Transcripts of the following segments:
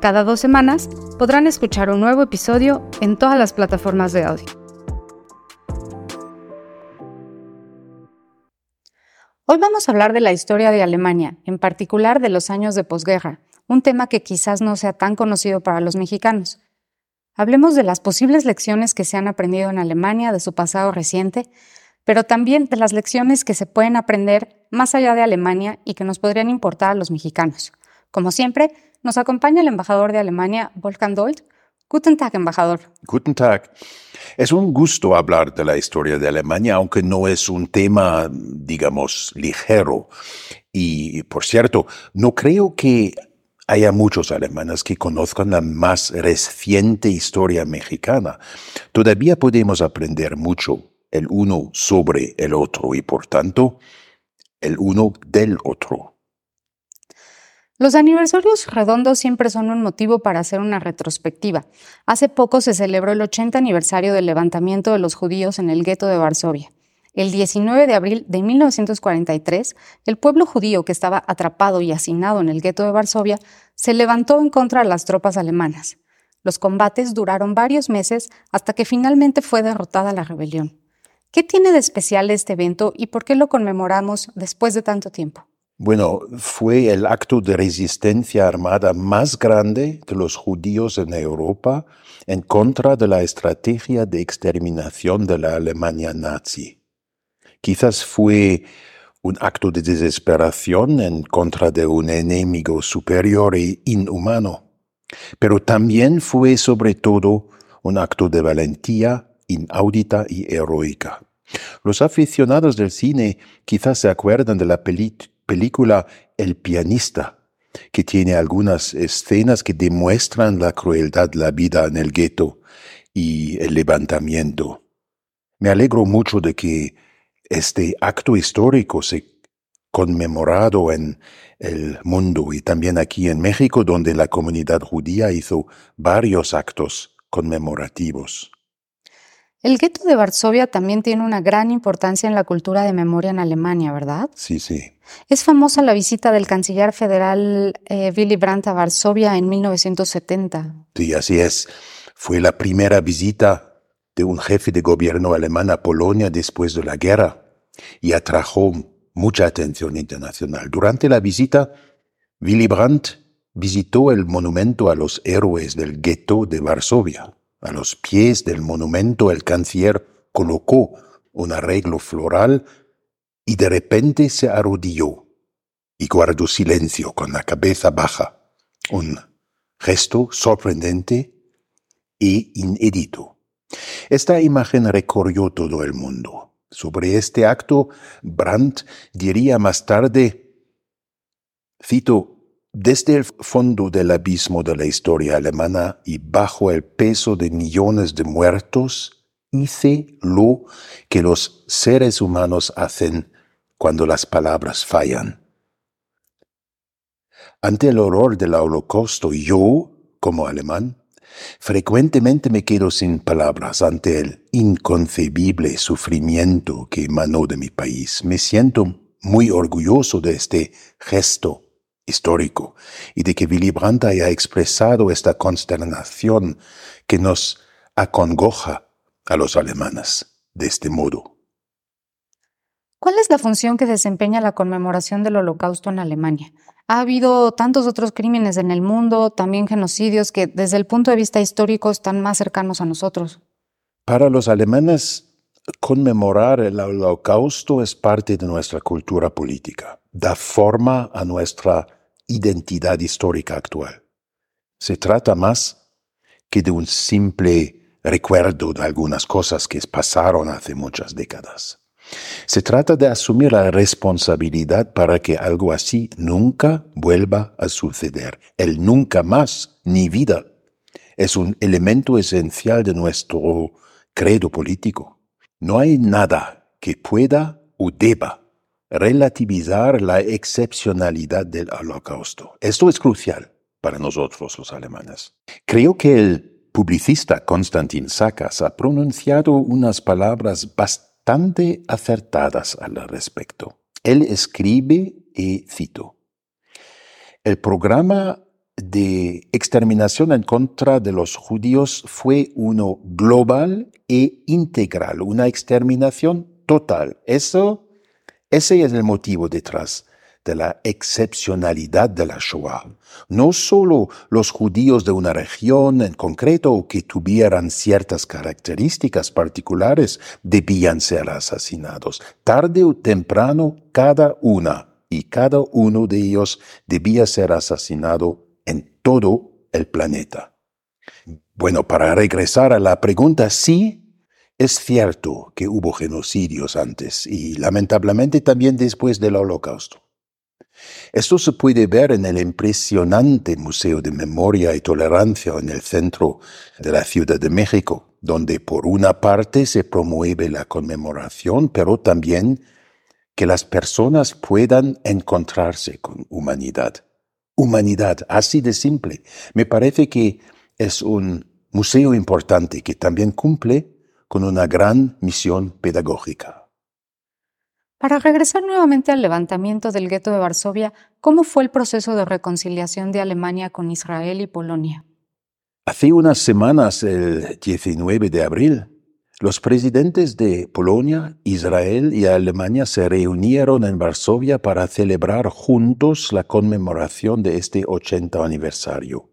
Cada dos semanas podrán escuchar un nuevo episodio en todas las plataformas de audio. Hoy vamos a hablar de la historia de Alemania, en particular de los años de posguerra, un tema que quizás no sea tan conocido para los mexicanos. Hablemos de las posibles lecciones que se han aprendido en Alemania de su pasado reciente, pero también de las lecciones que se pueden aprender más allá de Alemania y que nos podrían importar a los mexicanos. Como siempre, nos acompaña el embajador de Alemania, Wolfgang Dold. Guten Tag, embajador. Guten Tag. Es un gusto hablar de la historia de Alemania, aunque no es un tema, digamos, ligero. Y, por cierto, no creo que haya muchos alemanes que conozcan la más reciente historia mexicana. Todavía podemos aprender mucho el uno sobre el otro y, por tanto, el uno del otro. Los aniversarios redondos siempre son un motivo para hacer una retrospectiva. Hace poco se celebró el 80 aniversario del levantamiento de los judíos en el gueto de Varsovia. El 19 de abril de 1943, el pueblo judío que estaba atrapado y hacinado en el gueto de Varsovia se levantó en contra de las tropas alemanas. Los combates duraron varios meses hasta que finalmente fue derrotada la rebelión. ¿Qué tiene de especial este evento y por qué lo conmemoramos después de tanto tiempo? Bueno, fue el acto de resistencia armada más grande de los judíos en Europa en contra de la estrategia de exterminación de la Alemania nazi. Quizás fue un acto de desesperación en contra de un enemigo superior e inhumano, pero también fue sobre todo un acto de valentía inaudita y heroica. Los aficionados del cine quizás se acuerdan de la película película El pianista, que tiene algunas escenas que demuestran la crueldad de la vida en el gueto y el levantamiento. Me alegro mucho de que este acto histórico se conmemorado en el mundo y también aquí en México, donde la comunidad judía hizo varios actos conmemorativos. El gueto de Varsovia también tiene una gran importancia en la cultura de memoria en Alemania, ¿verdad? Sí, sí. Es famosa la visita del canciller federal eh, Willy Brandt a Varsovia en 1970. Sí, así es. Fue la primera visita de un jefe de gobierno alemán a Polonia después de la guerra y atrajo mucha atención internacional. Durante la visita, Willy Brandt visitó el monumento a los héroes del gueto de Varsovia. A los pies del monumento el canciller colocó un arreglo floral y de repente se arrodilló y guardó silencio con la cabeza baja, un gesto sorprendente e inédito. Esta imagen recorrió todo el mundo. Sobre este acto, Brandt diría más tarde, cito, desde el fondo del abismo de la historia alemana y bajo el peso de millones de muertos, hice lo que los seres humanos hacen cuando las palabras fallan. Ante el horror del holocausto, yo, como alemán, frecuentemente me quedo sin palabras ante el inconcebible sufrimiento que emanó de mi país. Me siento muy orgulloso de este gesto histórico y de que Willy Brandt haya expresado esta consternación que nos acongoja a los alemanes de este modo. ¿Cuál es la función que desempeña la conmemoración del holocausto en Alemania? Ha habido tantos otros crímenes en el mundo, también genocidios, que desde el punto de vista histórico están más cercanos a nosotros. Para los alemanes, conmemorar el holocausto es parte de nuestra cultura política, da forma a nuestra identidad histórica actual. Se trata más que de un simple recuerdo de algunas cosas que pasaron hace muchas décadas. Se trata de asumir la responsabilidad para que algo así nunca vuelva a suceder. El nunca más, ni vida, es un elemento esencial de nuestro credo político. No hay nada que pueda o deba relativizar la excepcionalidad del holocausto. Esto es crucial para nosotros los alemanes. Creo que el publicista Konstantin Sakas ha pronunciado unas palabras bastante acertadas al respecto. Él escribe, y cito, el programa de exterminación en contra de los judíos fue uno global e integral, una exterminación total. Eso, ese es el motivo detrás de la excepcionalidad de la Shoah. No solo los judíos de una región en concreto que tuvieran ciertas características particulares debían ser asesinados. Tarde o temprano, cada una y cada uno de ellos debía ser asesinado en todo el planeta. Bueno, para regresar a la pregunta, sí, es cierto que hubo genocidios antes y lamentablemente también después del holocausto. Esto se puede ver en el impresionante Museo de Memoria y Tolerancia en el centro de la Ciudad de México, donde por una parte se promueve la conmemoración, pero también que las personas puedan encontrarse con humanidad humanidad, así de simple. Me parece que es un museo importante que también cumple con una gran misión pedagógica. Para regresar nuevamente al levantamiento del gueto de Varsovia, ¿cómo fue el proceso de reconciliación de Alemania con Israel y Polonia? Hace unas semanas, el 19 de abril, los presidentes de Polonia, Israel y Alemania se reunieron en Varsovia para celebrar juntos la conmemoración de este 80 aniversario.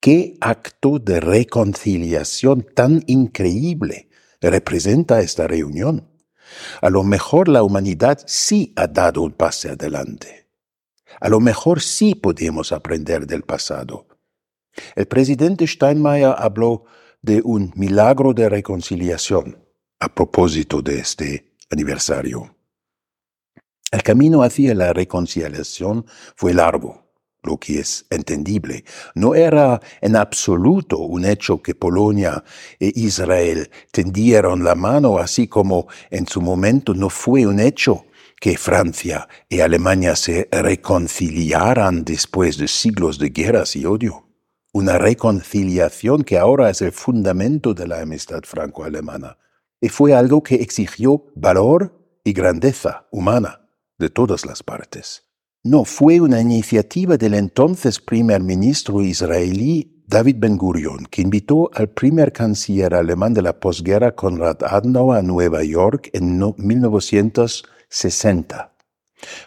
¿Qué acto de reconciliación tan increíble representa esta reunión? A lo mejor la humanidad sí ha dado un pase adelante. A lo mejor sí podemos aprender del pasado. El presidente Steinmeier habló de un milagro de reconciliación a propósito de este aniversario. El camino hacia la reconciliación fue largo, lo que es entendible. No era en absoluto un hecho que Polonia e Israel tendieron la mano, así como en su momento no fue un hecho que Francia y Alemania se reconciliaran después de siglos de guerras y odio una reconciliación que ahora es el fundamento de la amistad franco-alemana. Y fue algo que exigió valor y grandeza humana de todas las partes. No fue una iniciativa del entonces primer ministro israelí David Ben Gurion, que invitó al primer canciller alemán de la posguerra Konrad Adenauer a Nueva York en 1960.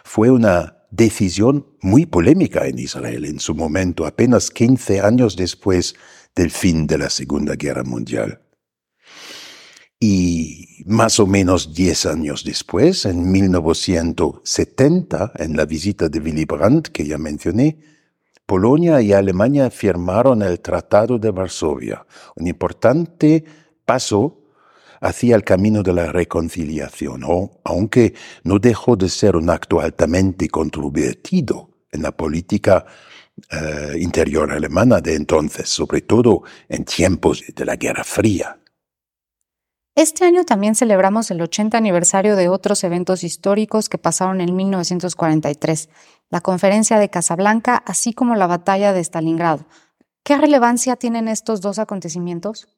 Fue una decisión muy polémica en Israel en su momento, apenas 15 años después del fin de la Segunda Guerra Mundial. Y más o menos 10 años después, en 1970, en la visita de Willy Brandt que ya mencioné, Polonia y Alemania firmaron el Tratado de Varsovia, un importante paso hacia el camino de la reconciliación, aunque no dejó de ser un acto altamente controvertido en la política eh, interior alemana de entonces, sobre todo en tiempos de la Guerra Fría. Este año también celebramos el 80 aniversario de otros eventos históricos que pasaron en 1943, la Conferencia de Casablanca, así como la Batalla de Stalingrado. ¿Qué relevancia tienen estos dos acontecimientos?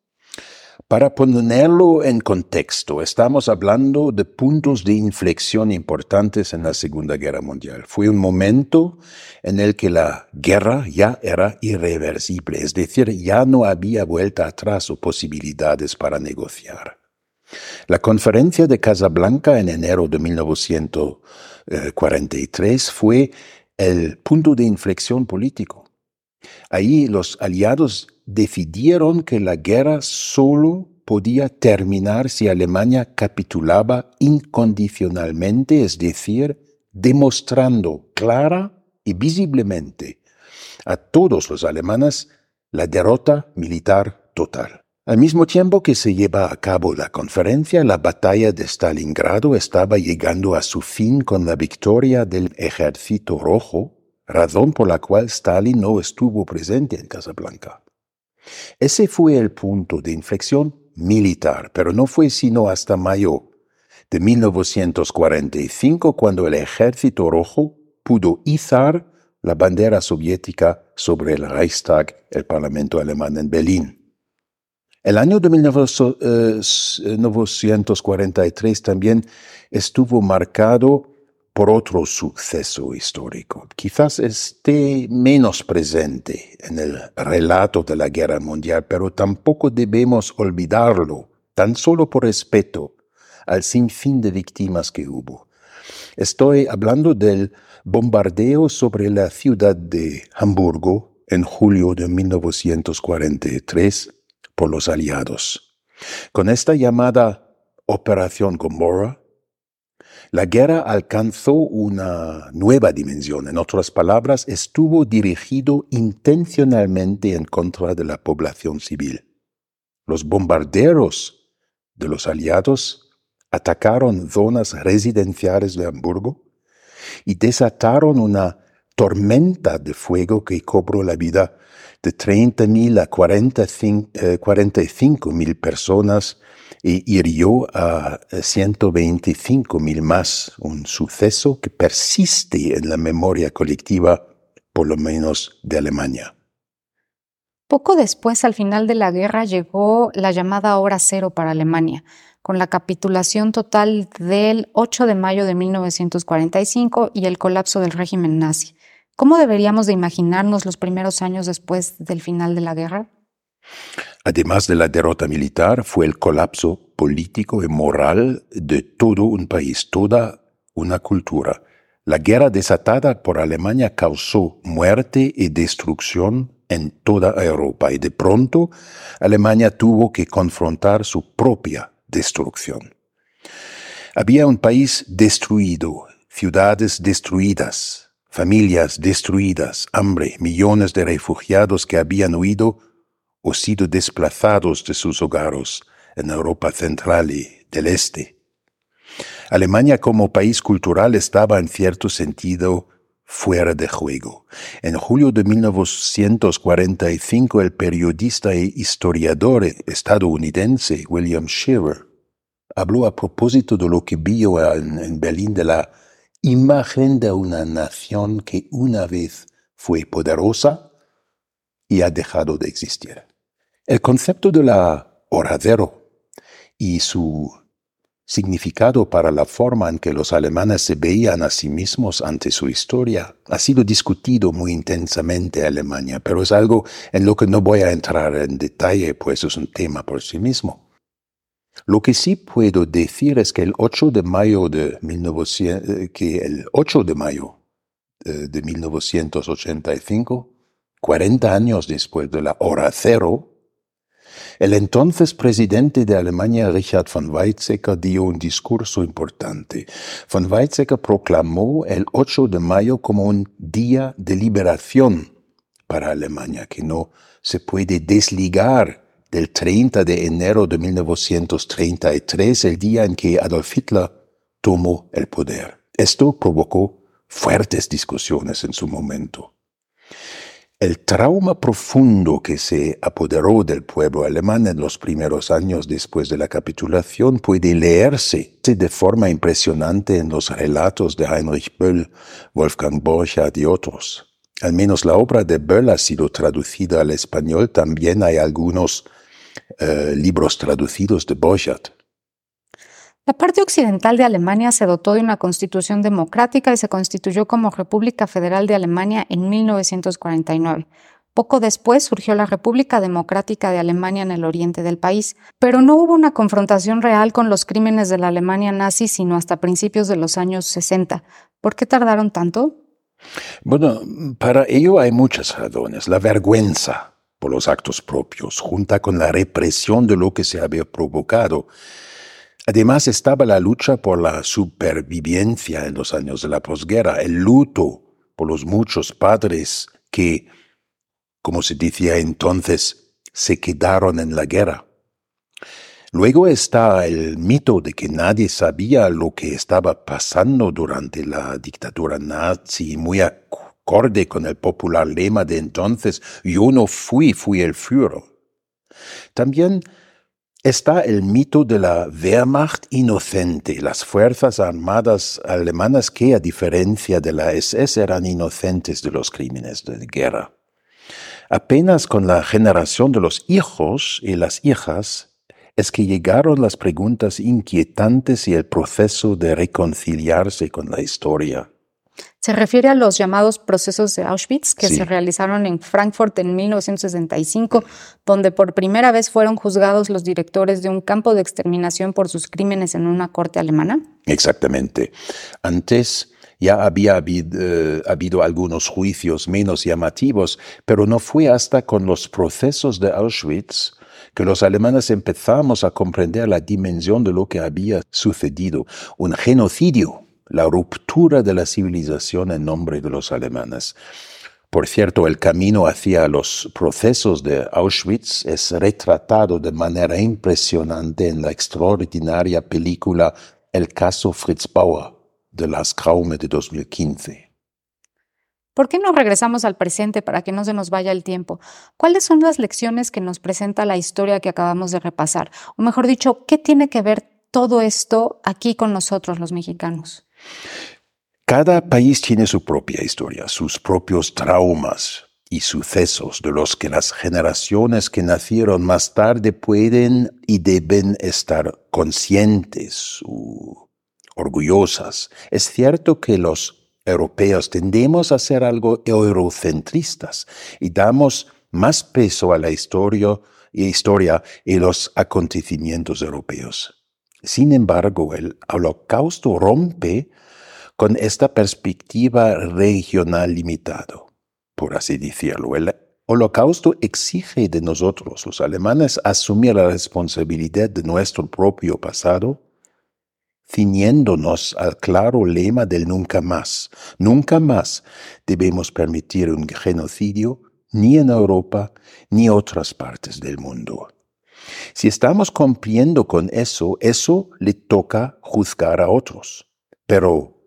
Para ponerlo en contexto, estamos hablando de puntos de inflexión importantes en la Segunda Guerra Mundial. Fue un momento en el que la guerra ya era irreversible, es decir, ya no había vuelta atrás o posibilidades para negociar. La conferencia de Casablanca en enero de 1943 fue el punto de inflexión político. Ahí los aliados decidieron que la guerra solo podía terminar si Alemania capitulaba incondicionalmente, es decir, demostrando clara y visiblemente a todos los alemanes la derrota militar total. Al mismo tiempo que se lleva a cabo la conferencia, la batalla de Stalingrado estaba llegando a su fin con la victoria del Ejército Rojo, razón por la cual Stalin no estuvo presente en Casablanca. Ese fue el punto de inflexión militar, pero no fue sino hasta mayo de 1945 cuando el Ejército Rojo pudo izar la bandera soviética sobre el Reichstag, el Parlamento alemán en Berlín. El año de 1943 también estuvo marcado por otro suceso histórico. Quizás esté menos presente en el relato de la guerra mundial, pero tampoco debemos olvidarlo, tan solo por respeto al sinfín de víctimas que hubo. Estoy hablando del bombardeo sobre la ciudad de Hamburgo en julio de 1943 los aliados. Con esta llamada Operación Gomorra, la guerra alcanzó una nueva dimensión. En otras palabras, estuvo dirigido intencionalmente en contra de la población civil. Los bombarderos de los aliados atacaron zonas residenciales de Hamburgo y desataron una tormenta de fuego que cobró la vida de 30.000 a 45.000 eh, personas y hirió a 125.000 más, un suceso que persiste en la memoria colectiva, por lo menos de Alemania. Poco después, al final de la guerra, llegó la llamada hora cero para Alemania, con la capitulación total del 8 de mayo de 1945 y el colapso del régimen nazi. ¿Cómo deberíamos de imaginarnos los primeros años después del final de la guerra? Además de la derrota militar, fue el colapso político y moral de todo un país, toda una cultura. La guerra desatada por Alemania causó muerte y destrucción en toda Europa y de pronto Alemania tuvo que confrontar su propia destrucción. Había un país destruido, ciudades destruidas, familias destruidas, hambre, millones de refugiados que habían huido o sido desplazados de sus hogares en Europa central y del este. Alemania como país cultural estaba en cierto sentido fuera de juego. En julio de 1945 el periodista e historiador estadounidense William Shearer habló a propósito de lo que vio en, en Berlín de la imagen de una nación que una vez fue poderosa y ha dejado de existir. El concepto de la oradero y su significado para la forma en que los alemanes se veían a sí mismos ante su historia ha sido discutido muy intensamente en Alemania, pero es algo en lo que no voy a entrar en detalle, pues es un tema por sí mismo. Lo que sí puedo decir es que el 8 de mayo de, 1900, eh, que el 8 de, mayo eh, de 1985, 40 años después de la hora cero, el entonces presidente de Alemania, Richard von Weizsäcker, dio un discurso importante. Von Weizsäcker proclamó el 8 de mayo como un día de liberación para Alemania, que no se puede desligar del 30 de enero de 1933, el día en que Adolf Hitler tomó el poder. Esto provocó fuertes discusiones en su momento. El trauma profundo que se apoderó del pueblo alemán en los primeros años después de la capitulación puede leerse de forma impresionante en los relatos de Heinrich Böll, Wolfgang Borchardt y otros. Al menos la obra de Böll ha sido traducida al español, también hay algunos eh, libros traducidos de Borchardt. La parte occidental de Alemania se dotó de una constitución democrática y se constituyó como República Federal de Alemania en 1949. Poco después surgió la República Democrática de Alemania en el oriente del país, pero no hubo una confrontación real con los crímenes de la Alemania nazi sino hasta principios de los años 60. ¿Por qué tardaron tanto? Bueno, para ello hay muchas razones. La vergüenza por los actos propios, junta con la represión de lo que se había provocado, Además estaba la lucha por la supervivencia en los años de la posguerra, el luto por los muchos padres que, como se decía entonces, se quedaron en la guerra. Luego está el mito de que nadie sabía lo que estaba pasando durante la dictadura nazi, muy acorde con el popular lema de entonces, yo no fui, fui el Führer. También está el mito de la Wehrmacht inocente, las fuerzas armadas alemanas que, a diferencia de la SS, eran inocentes de los crímenes de guerra. Apenas con la generación de los hijos y las hijas es que llegaron las preguntas inquietantes y el proceso de reconciliarse con la historia. Se refiere a los llamados procesos de Auschwitz que se realizaron en Frankfurt en 1965, donde por primera vez fueron juzgados los directores de un campo de exterminación por sus crímenes en una corte alemana. Exactamente. Antes ya había habido, eh, habido, algunos juicios menos llamativos, pero no fue hasta con los procesos de Auschwitz que los alemanes empezamos a comprender la dimensión de lo que había sucedido, un genocidio, la ruptura de la civilización en nombre de los alemanes. Por cierto, el camino hacia los procesos de Auschwitz es retratado de manera impresionante en la extraordinaria película El caso Fritz Bauer de las Kraume de 2015. ¿Por qué no regresamos al presente para que no se nos vaya el tiempo? ¿Cuáles son las lecciones que nos presenta la historia que acabamos de repasar? O mejor dicho, ¿qué tiene que ver todo esto aquí con nosotros los mexicanos? Cada país tiene su propia historia, sus propios traumas y sucesos de los que las generaciones que nacieron más tarde pueden y deben estar conscientes o orgullosas. Es cierto que los europeos tendemos a ser algo eurocentristas y damos más peso a la historia, historia y los acontecimientos europeos. Sin embargo, el holocausto rompe con esta perspectiva regional limitado, por así decirlo. El holocausto exige de nosotros, los alemanes, asumir la responsabilidad de nuestro propio pasado ciñéndonos al claro lema del nunca más. Nunca más debemos permitir un genocidio ni en Europa ni en otras partes del mundo. Si estamos cumpliendo con eso, eso le toca juzgar a otros. Pero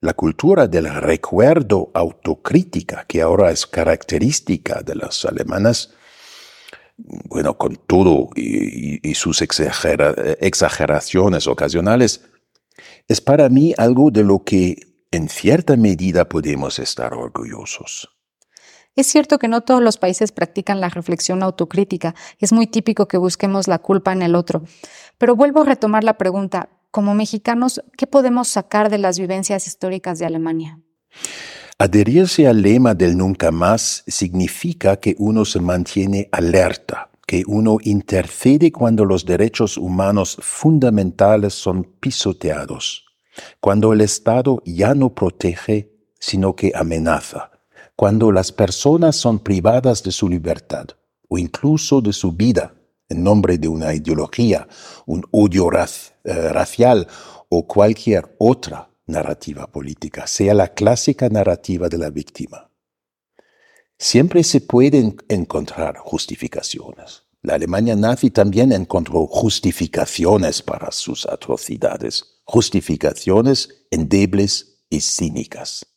la cultura del recuerdo autocrítica, que ahora es característica de las alemanas, bueno, con todo y, sus exageraciones ocasionales, es para mí algo de lo que en cierta medida podemos estar orgullosos. Es cierto que no todos los países practican la reflexión autocrítica es muy típico que busquemos la culpa en el otro. Pero vuelvo a retomar la pregunta, como mexicanos, ¿qué podemos sacar de las vivencias históricas de Alemania? Adherirse al lema del nunca más significa que uno se mantiene alerta, que uno intercede cuando los derechos humanos fundamentales son pisoteados, cuando el Estado ya no protege, sino que amenaza, cuando las personas son privadas de su libertad o incluso de su vida en nombre de una ideología, un odio eh, racial o cualquier otra narrativa política, sea la clásica narrativa de la víctima. Siempre se pueden encontrar justificaciones. La Alemania nazi también encontró justificaciones para sus atrocidades, justificaciones endebles y cínicas.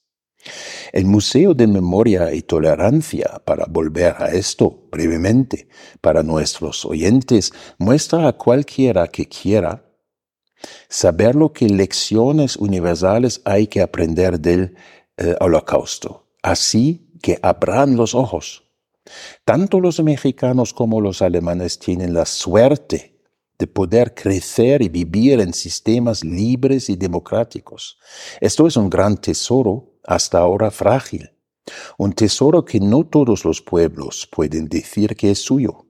El Museo de Memoria y Tolerancia, para volver a esto brevemente para nuestros oyentes, muestra a cualquiera que quiera saber lo que lecciones universales hay que aprender del eh, holocausto. Así que abran los ojos. Tanto los mexicanos como los alemanes tienen la suerte de poder crecer y vivir en sistemas libres y democráticos. Esto es un gran tesoro, hasta ahora frágil, un tesoro que no todos los pueblos pueden decir que es suyo.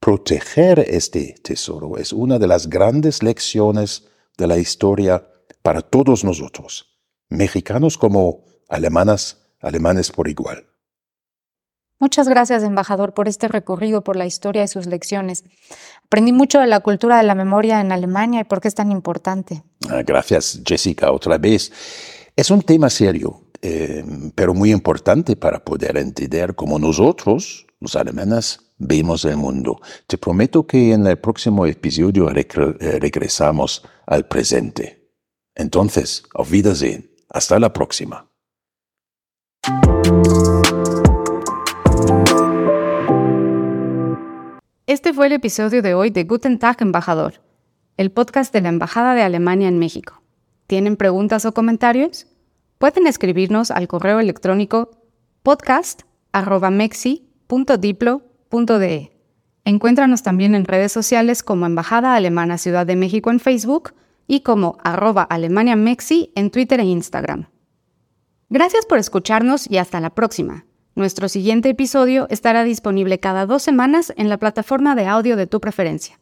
Proteger este tesoro es una de las grandes lecciones de la historia para todos nosotros, mexicanos como alemanas alemanes por igual. Muchas gracias, embajador, por este recorrido por la historia y sus lecciones. Aprendí mucho de la cultura de la memoria en Alemania y por qué es tan importante. Ah, gracias, Jessica, otra vez. Es un tema serio, eh, pero muy importante para poder entender cómo nosotros, los alemanes, vemos el mundo. Te prometo que en el próximo episodio eh, regresamos al presente. Entonces, auf Wiedersehen. Hasta la próxima. Este fue el episodio de hoy de Guten Tag, embajador, el podcast de la Embajada de Alemania en México. ¿Tienen preguntas o comentarios? Pueden escribirnos al correo electrónico podcast.mexi.diplo.de. Encuéntranos también en redes sociales como Embajada Alemana Ciudad de México en Facebook y como arroba Alemania Mexi en Twitter e Instagram. Gracias por escucharnos y hasta la próxima. Nuestro siguiente episodio estará disponible cada dos semanas en la plataforma de audio de tu preferencia.